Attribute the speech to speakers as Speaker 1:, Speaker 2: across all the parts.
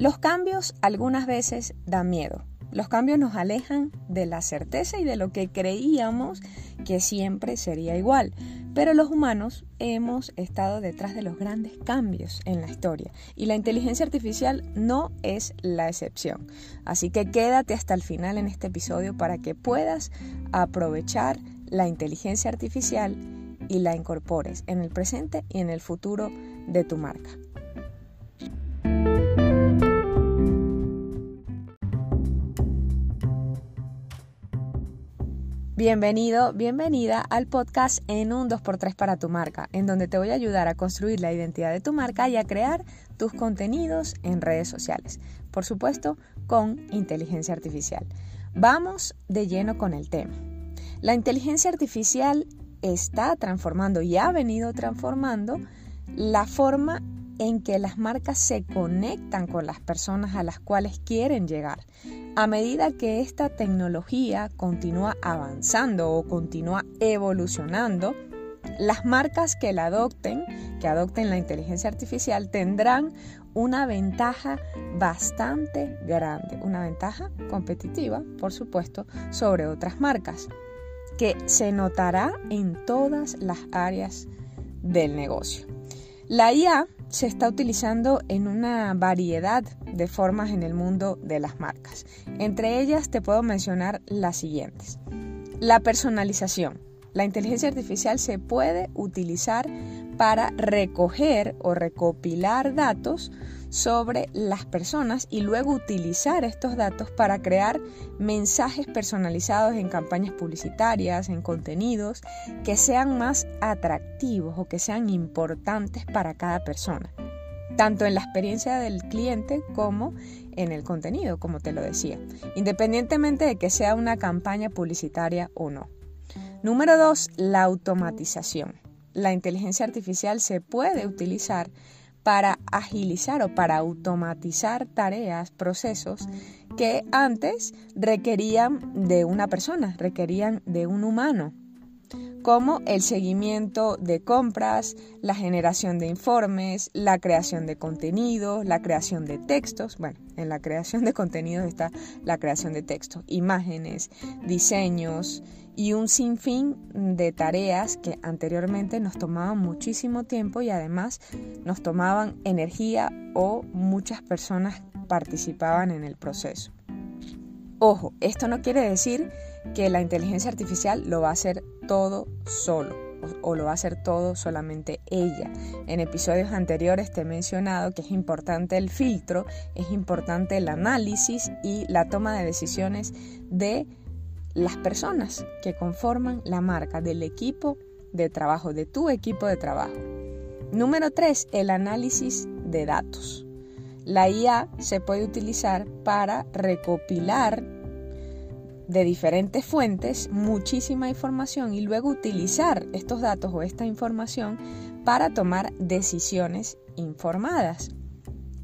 Speaker 1: Los cambios algunas veces dan miedo. Los cambios nos alejan de la certeza y de lo que creíamos que siempre sería igual. Pero los humanos hemos estado detrás de los grandes cambios en la historia y la inteligencia artificial no es la excepción. Así que quédate hasta el final en este episodio para que puedas aprovechar la inteligencia artificial y la incorpores en el presente y en el futuro de tu marca. Bienvenido, bienvenida al podcast en un 2x3 para tu marca, en donde te voy a ayudar a construir la identidad de tu marca y a crear tus contenidos en redes sociales. Por supuesto, con inteligencia artificial. Vamos de lleno con el tema. La inteligencia artificial está transformando y ha venido transformando la forma en que las marcas se conectan con las personas a las cuales quieren llegar. A medida que esta tecnología continúa avanzando o continúa evolucionando, las marcas que la adopten, que adopten la inteligencia artificial, tendrán una ventaja bastante grande, una ventaja competitiva, por supuesto, sobre otras marcas, que se notará en todas las áreas del negocio. La IA se está utilizando en una variedad de formas en el mundo de las marcas. Entre ellas te puedo mencionar las siguientes. La personalización. La inteligencia artificial se puede utilizar para recoger o recopilar datos sobre las personas y luego utilizar estos datos para crear mensajes personalizados en campañas publicitarias, en contenidos que sean más atractivos o que sean importantes para cada persona, tanto en la experiencia del cliente como en el contenido, como te lo decía, independientemente de que sea una campaña publicitaria o no. Número dos, la automatización. La inteligencia artificial se puede utilizar para agilizar o para automatizar tareas, procesos que antes requerían de una persona, requerían de un humano, como el seguimiento de compras, la generación de informes, la creación de contenidos, la creación de textos. Bueno, en la creación de contenidos está la creación de textos, imágenes, diseños, y un sinfín de tareas que anteriormente nos tomaban muchísimo tiempo y además nos tomaban energía o muchas personas participaban en el proceso. Ojo, esto no quiere decir que la inteligencia artificial lo va a hacer todo solo o, lo va a hacer todo solamente ella. En episodios anteriores te he mencionado que es importante el filtro, es importante el análisis y la toma de decisiones de las personas que conforman la marca del equipo de trabajo, de tu equipo de trabajo. Número 3, el análisis de datos. La IA se puede utilizar para recopilar de diferentes fuentes muchísima información y luego utilizar estos datos o esta información para tomar decisiones informadas.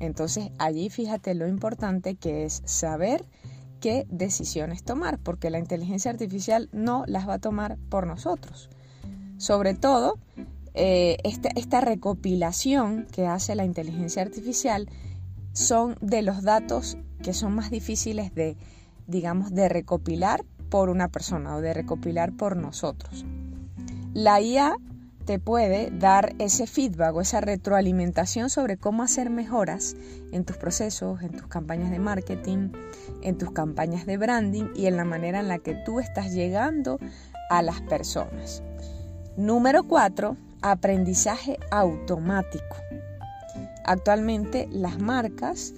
Speaker 1: Entonces allí fíjate lo importante que es saber qué decisiones tomar, porque la inteligencia artificial no las va a tomar por nosotros. Sobre todo, eh, esta, esta recopilación que hace la inteligencia artificial son de los datos que son más difíciles de, digamos, de recopilar por una persona o de recopilar por nosotros. La IA te puede dar ese feedback o esa retroalimentación sobre cómo hacer mejoras en tus procesos, en tus campañas de marketing, en tus campañas de branding y en la manera en la que tú estás llegando a las personas. Número 4. Aprendizaje automático. Actualmente las marcas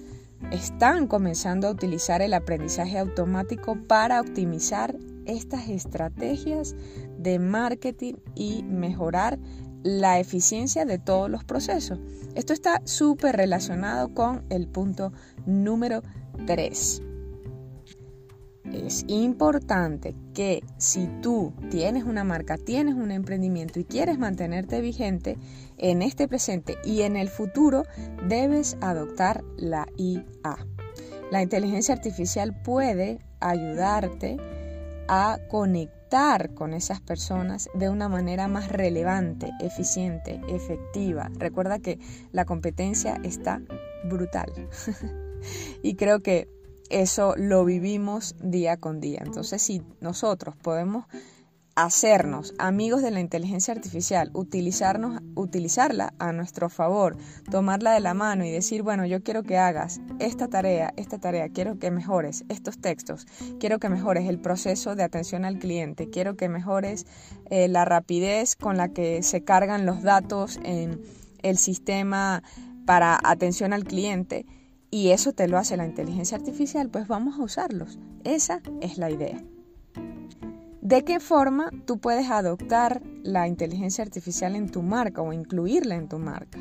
Speaker 1: están comenzando a utilizar el aprendizaje automático para optimizar estas estrategias de marketing y mejorar la eficiencia de todos los procesos. Esto está súper relacionado con el punto número 3. Es importante que si tú tienes una marca, tienes un emprendimiento y quieres mantenerte vigente en este presente y en el futuro, debes adoptar la IA. La inteligencia artificial puede ayudarte a conectar con esas personas de una manera más relevante, eficiente, efectiva. Recuerda que la competencia está brutal. y creo que eso lo vivimos día con día. Entonces, si nosotros podemos hacernos amigos de la inteligencia artificial, utilizarnos, utilizarla a nuestro favor, tomarla de la mano y decir, bueno, yo quiero que hagas esta tarea, esta tarea, quiero que mejores estos textos, quiero que mejores el proceso de atención al cliente, quiero que mejores eh, la rapidez con la que se cargan los datos en el sistema para atención al cliente y eso te lo hace la inteligencia artificial, pues vamos a usarlos. Esa es la idea. ¿De qué forma tú puedes adoptar la inteligencia artificial en tu marca o incluirla en tu marca?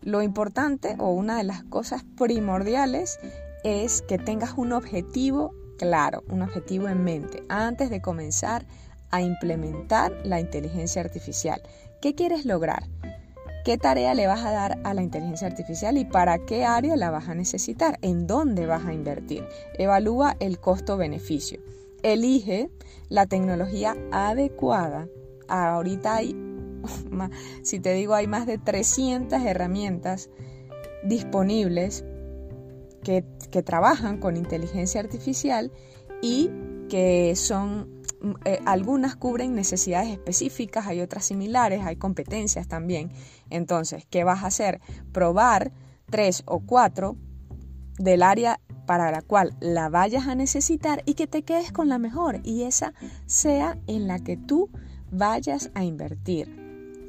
Speaker 1: Lo importante o una de las cosas primordiales es que tengas un objetivo claro, un objetivo en mente antes de comenzar a implementar la inteligencia artificial. ¿Qué quieres lograr? ¿Qué tarea le vas a dar a la inteligencia artificial y para qué área la vas a necesitar? ¿En dónde vas a invertir? Evalúa el costo-beneficio. Elige la tecnología adecuada. Ahorita hay, si te digo, hay más de 300 herramientas disponibles que, que trabajan con inteligencia artificial y que son eh, algunas cubren necesidades específicas, hay otras similares, hay competencias también. Entonces, ¿qué vas a hacer? Probar tres o cuatro del área para la cual la vayas a necesitar y que te quedes con la mejor y esa sea en la que tú vayas a invertir.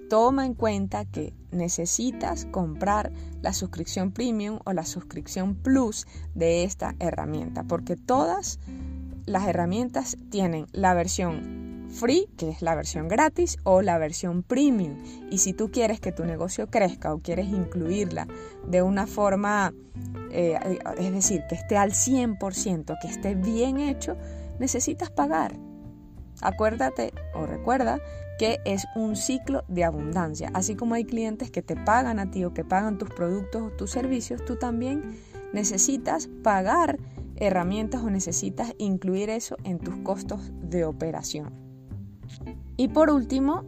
Speaker 1: Toma en cuenta que necesitas comprar la suscripción premium o la suscripción plus de esta herramienta porque todas las herramientas tienen la versión free, que es la versión gratis, o la versión premium. Y si tú quieres que tu negocio crezca o quieres incluirla de una forma, eh, es decir, que esté al 100%, que esté bien hecho, necesitas pagar. Acuérdate o recuerda que es un ciclo de abundancia. Así como hay clientes que te pagan a ti o que pagan tus productos o tus servicios, tú también necesitas pagar herramientas o necesitas incluir eso en tus costos de operación. Y por último,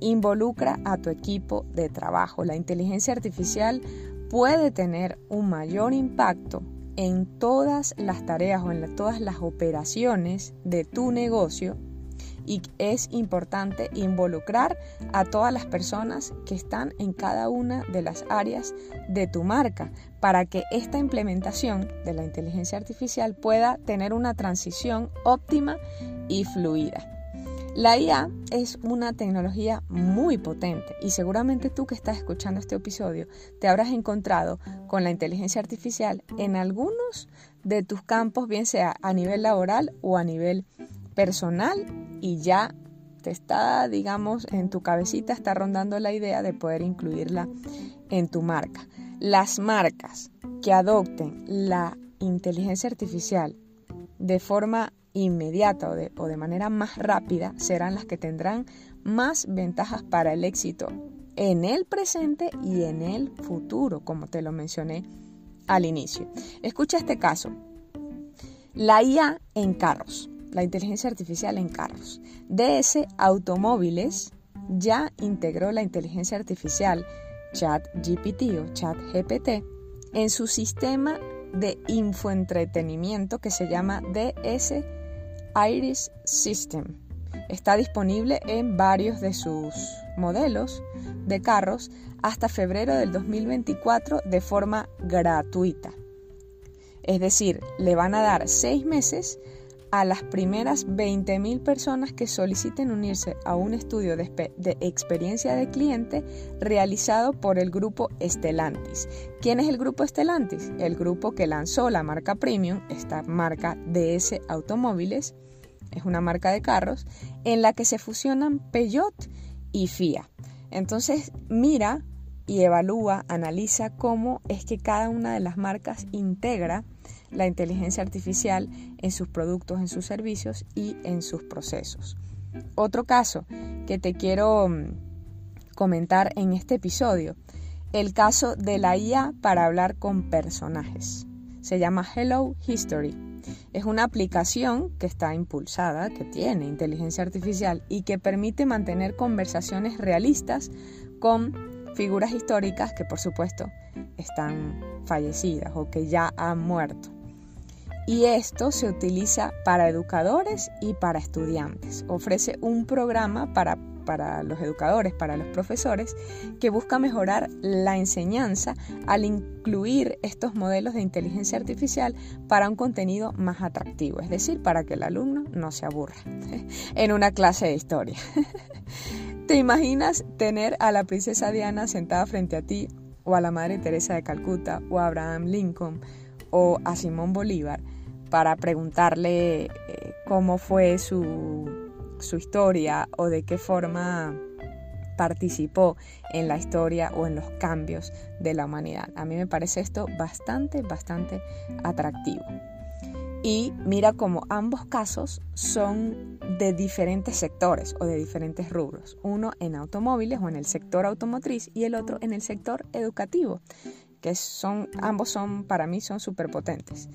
Speaker 1: involucra a tu equipo de trabajo. La inteligencia artificial puede tener un mayor impacto en todas las tareas o en todas las operaciones de tu negocio y es importante involucrar a todas las personas que están en cada una de las áreas de tu marca para que esta implementación de la inteligencia artificial pueda tener una transición óptima y fluida. La IA es una tecnología muy potente y seguramente tú que estás escuchando este episodio te habrás encontrado con la inteligencia artificial en algunos de tus campos, bien sea a nivel laboral o a nivel personal y ya te está, digamos, en tu cabecita está rondando la idea de poder incluirla en tu marca. Las marcas que adopten la inteligencia artificial de forma inmediata o de, manera más rápida serán las que tendrán más ventajas para el éxito en el presente y en el futuro, como te lo mencioné al inicio. Escucha este caso. La IA en carros, la inteligencia artificial en carros. DS Automóviles ya integró la inteligencia artificial ChatGPT o ChatGPT en su sistema de infoentretenimiento que se llama DS Iris System. Está disponible en varios de sus modelos de carros hasta febrero del 2024 de forma gratuita. Es decir, le van a dar seis meses a las primeras 20.000 personas que soliciten unirse a un estudio de, experiencia de cliente realizado por el grupo Estelantis. ¿Quién es el grupo Estelantis? El grupo que lanzó la marca Premium, esta marca DS Automóviles, es una marca de carros, en la que se fusionan Peugeot y FIA. Entonces mira y evalúa, analiza cómo es que cada una de las marcas integra la inteligencia artificial en sus productos, en sus servicios y en sus procesos. Otro caso que te quiero mm, comentar en este episodio, el caso de la IA para hablar con personajes. Se llama Hello History. Es una aplicación que está impulsada, que tiene inteligencia artificial y que permite mantener conversaciones realistas con figuras históricas que por supuesto están fallecidas o que ya han muerto. Y esto se utiliza para educadores y para estudiantes. Ofrece un programa para, para los educadores, para los profesores, que busca mejorar la enseñanza al incluir estos modelos de inteligencia artificial para un contenido más atractivo, es decir, para que el alumno no se aburra en una clase de historia. ¿Te imaginas tener a la princesa Diana sentada frente a ti, o a la Madre Teresa de Calcuta, o a Abraham Lincoln, o a Simón Bolívar, para preguntarle eh, cómo fue su, su historia o de qué forma participó en la historia o en los cambios de la humanidad. A mí me parece esto bastante, bastante atractivo. Y mira como ambos casos son de diferentes sectores o de diferentes rubros. Uno en automóviles o en el sector automotriz y el otro en el sector educativo, que son, ambos son, para mí, son súper potentes.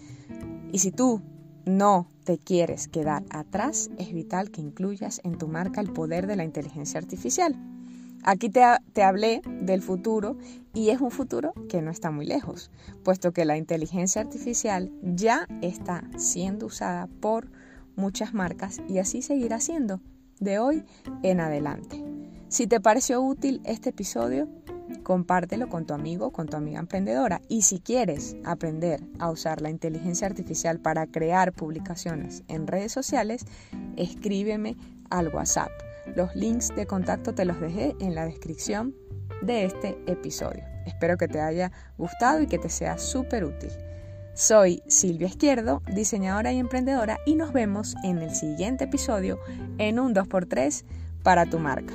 Speaker 1: Y si tú no te quieres quedar atrás, es vital que incluyas en tu marca el poder de la inteligencia artificial. Aquí te, te, hablé del futuro y es un futuro que no está muy lejos, puesto que la inteligencia artificial ya está siendo usada por muchas marcas y así seguirá siendo de hoy en adelante. Si te pareció útil este episodio, compártelo con tu amigo, con tu amiga emprendedora. Y si quieres aprender a usar la inteligencia artificial para crear publicaciones en redes sociales, escríbeme al WhatsApp los links de contacto te los dejé en la descripción de este episodio. Espero que te haya gustado y que te sea súper útil. Soy Silvia Izquierdo, diseñadora y emprendedora, y nos vemos en el siguiente episodio en un 2x3 para tu marca.